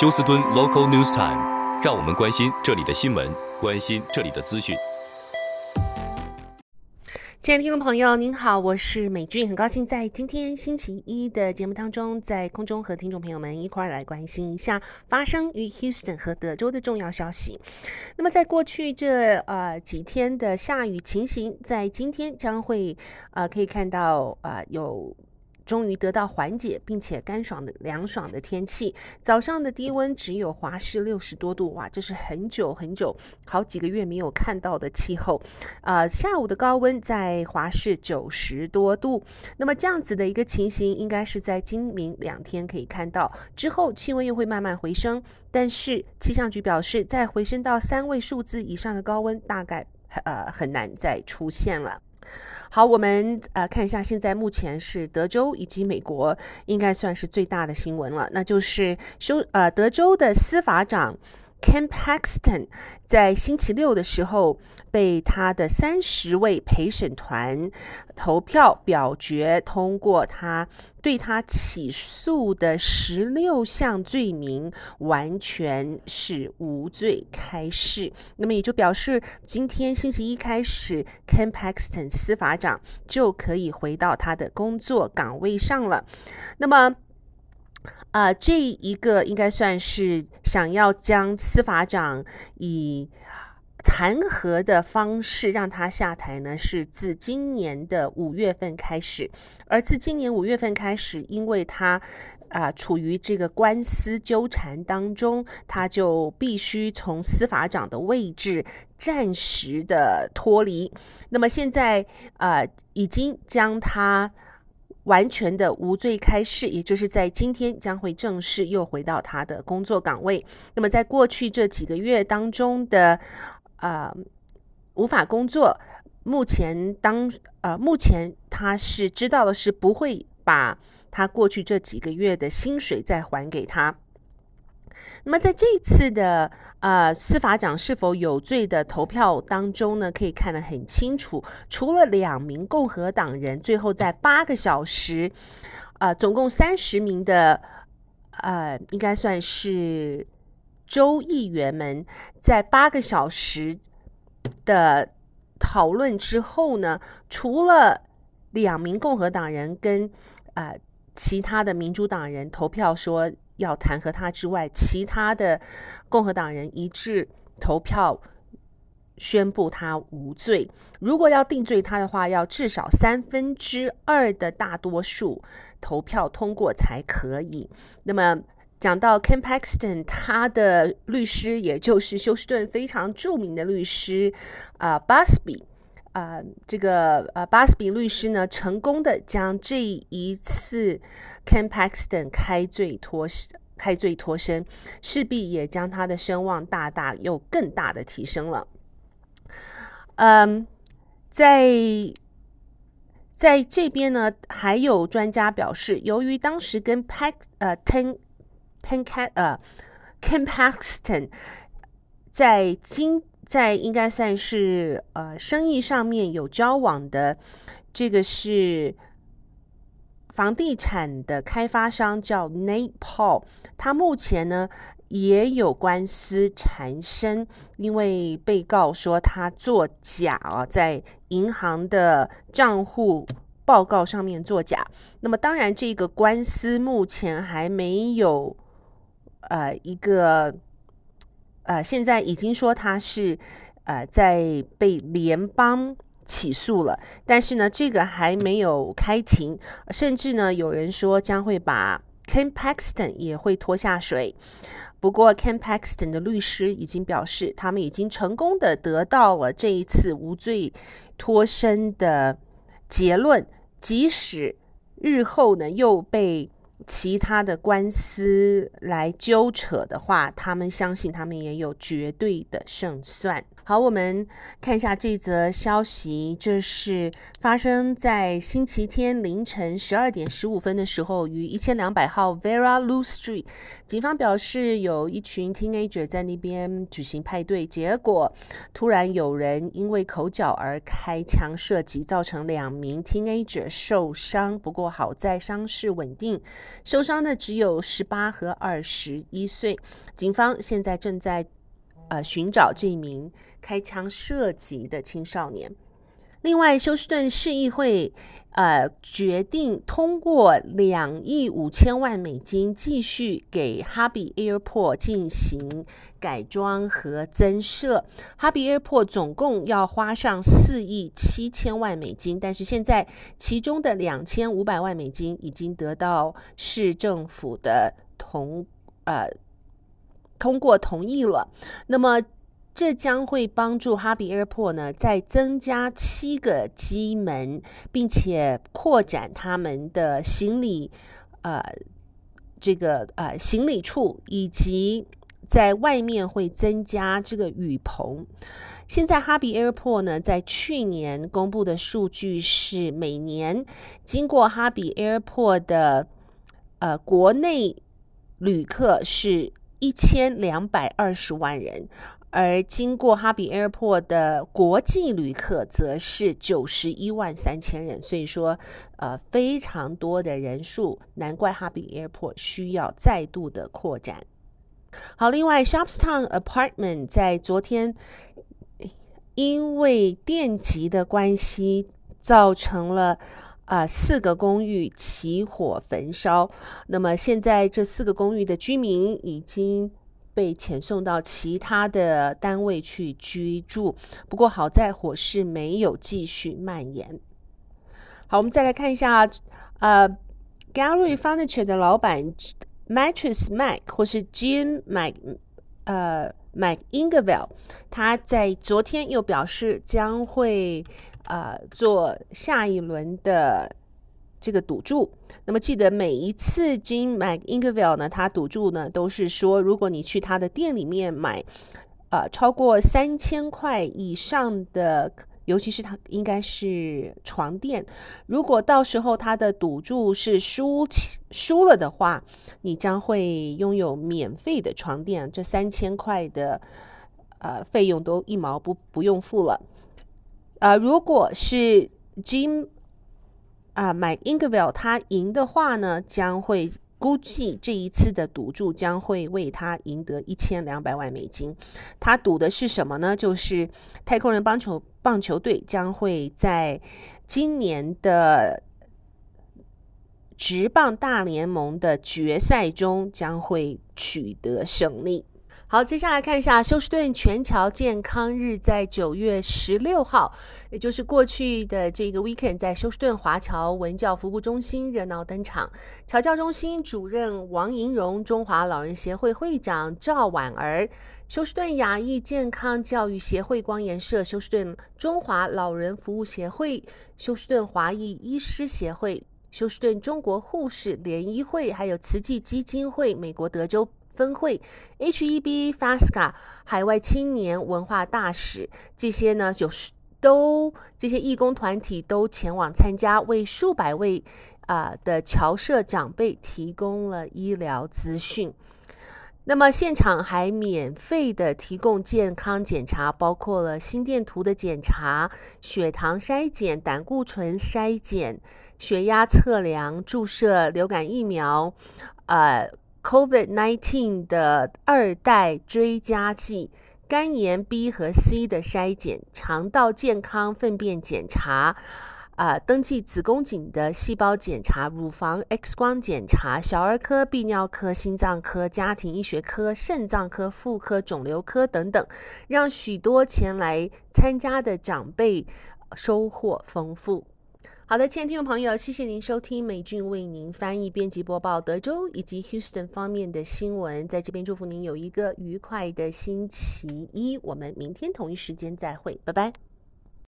休斯敦 Local News Time，让我们关心这里的新闻，关心这里的资讯。亲爱的听众朋友，您好，我是美俊，很高兴在今天星期一的节目当中，在空中和听众朋友们一块儿来关心一下发生于 Houston 和德州的重要消息。那么，在过去这呃几天的下雨情形，在今天将会呃可以看到呃有。终于得到缓解，并且干爽的凉爽的天气。早上的低温只有华氏六十多度，哇，这是很久很久好几个月没有看到的气候。呃，下午的高温在华氏九十多度。那么这样子的一个情形，应该是在今明两天可以看到。之后气温又会慢慢回升，但是气象局表示，再回升到三位数字以上的高温，大概呃很难再出现了。好，我们呃看一下，现在目前是德州以及美国应该算是最大的新闻了，那就是修呃德州的司法长 Ken Paxton 在星期六的时候。被他的三十位陪审团投票表决通过，他对他起诉的十六项罪名完全是无罪开释。那么也就表示，今天星期一开始，Ken Paxton 司法长就可以回到他的工作岗位上了。那么，啊、这一个应该算是想要将司法长以。弹劾的方式让他下台呢，是自今年的五月份开始，而自今年五月份开始，因为他啊、处于这个官司纠缠当中，他就必须从司法长的位置暂时的脱离。那么现在啊、已经将他完全的无罪开释，也就是在今天将会正式又回到他的工作岗位。那么在过去这几个月当中的。呃，无法工作。目前当呃，目前他是知道的是不会把他过去这几个月的薪水再还给他。那么在这次的呃司法长是否有罪的投票当中呢，可以看得很清楚，除了两名共和党人，最后在八个小时，呃，总共三十名的呃，应该算是。州议员们在八个小时的讨论之后呢，除了两名共和党人跟呃其他的民主党人投票说要弹劾他之外，其他的共和党人一致投票宣布他无罪。如果要定罪他的话，要至少三分之二的大多数投票通过才可以。那么。讲到 Ken Paxton，他的律师也就是休斯顿非常著名的律师啊、呃、，Busby，呃，这个呃巴斯比律师呢，成功的将这一次 Ken Paxton 开罪脱开罪脱身，势必也将他的声望大大又更大的提升了。嗯，在在这边呢，还有专家表示，由于当时跟 Pax 呃 Ten Ken 呃，Ken Paxton 在经在应该算是呃生意上面有交往的，这个是房地产的开发商叫 Nate Paul，他目前呢也有官司缠身，因为被告说他作假啊，在银行的账户报告上面作假。那么当然，这个官司目前还没有。呃，一个呃，现在已经说他是呃在被联邦起诉了，但是呢，这个还没有开庭，甚至呢，有人说将会把 Ken Paxton 也会拖下水。不过，Ken Paxton 的律师已经表示，他们已经成功的得到了这一次无罪脱身的结论，即使日后呢又被。其他的官司来纠扯的话，他们相信他们也有绝对的胜算。好，我们看一下这则消息，这是发生在星期天凌晨十二点十五分的时候，于一千两百号 Vera Lou Street，警方表示有一群 teenager 在那边举行派对，结果突然有人因为口角而开枪射击，造成两名 teenager 受伤，不过好在伤势稳定，受伤的只有十八和二十一岁。警方现在正在呃寻找这名开枪射击的青少年。另外，休斯顿市议会呃决定通过两亿五千万美金继续给 Hobby Airport 进行改装和增设。Hobby Airport 总共要花上四亿七千万美金，但是现在其中的两千五百万美金已经得到市政府的同呃。通过同意了，那么这将会帮助哈比 Airport 呢，再增加七个机门，并且扩展他们的行李呃这个呃行李处，以及在外面会增加这个雨棚。现在哈比 Airport 呢，在去年公布的数据是，每年经过哈比 Airport 的呃国内旅客是。一千两百二十万人，而经过哈比 Airport 的国际旅客则是九十一万三千人，所以说，呃，非常多的人数，难怪哈比 Airport 需要再度的扩展。好，另外，Shopstown Apartment 在昨天因为电极的关系，造成了。啊，四个公寓起火焚烧，那么现在这四个公寓的居民已经被遣送到其他的单位去居住。不过好在火势没有继续蔓延。好，我们再来看一下，呃，Gallery Furniture 的老板 Mattress Mac 或是 Jim Mac，呃，Mike Ingervell，他在昨天又表示将会。呃，做下一轮的这个赌注。那么记得每一次 Jim McIngvale 呢，他赌注呢都是说，如果你去他的店里面买，呃，超过三千块以上的，尤其是他应该是床垫，如果到时候他的赌注是输输了的话，你将会拥有免费的床垫，这三千块的呃费用都一毛不不用付了。啊、呃，如果是 Jim 啊，McIngvale 他赢的话呢，将会估计这一次的赌注将会为他赢得一千两百万美金。他赌的是什么呢？就是太空人棒球棒球队将会在今年的职棒大联盟的决赛中将会取得胜利。好，接下来看一下休斯顿全侨健康日，在九月十六号，也就是过去的这个 weekend，在休斯顿华侨文教服务中心热闹登场。侨教中心主任王银荣、中华老人协会会长赵婉儿、休斯顿亚裔健康教育协会光研社、休斯顿中华老人服务协会、休斯顿华裔医师协会、休斯顿中国护士联谊会，还有慈济基金会美国德州分会 H-E-B FASCA 海外青年文化大使，这些呢，就是都这些义工团体都前往参加，为数百位啊、的侨社长辈提供了医疗资讯。那么现场还免费的提供健康检查，包括了心电图的检查、血糖筛检、胆固醇筛检、血压测量、注射流感疫苗，呃。COVID-19 的二代追加剂、肝炎 B 和 C 的筛检、肠道健康粪便检查、啊、登记子宫颈的细胞检查、乳房 X 光检查、小儿科、泌尿科、心脏科、家庭医学科、肾脏科、妇科、肿瘤科等等，让许多前来参加的长辈收获丰富。好的，亲爱的听众朋友，谢谢您收听美俊为您翻译、编辑、播报德州以及 Houston 方面的新闻。在这边祝福您有一个愉快的星期一，我们明天同一时间再会，拜拜。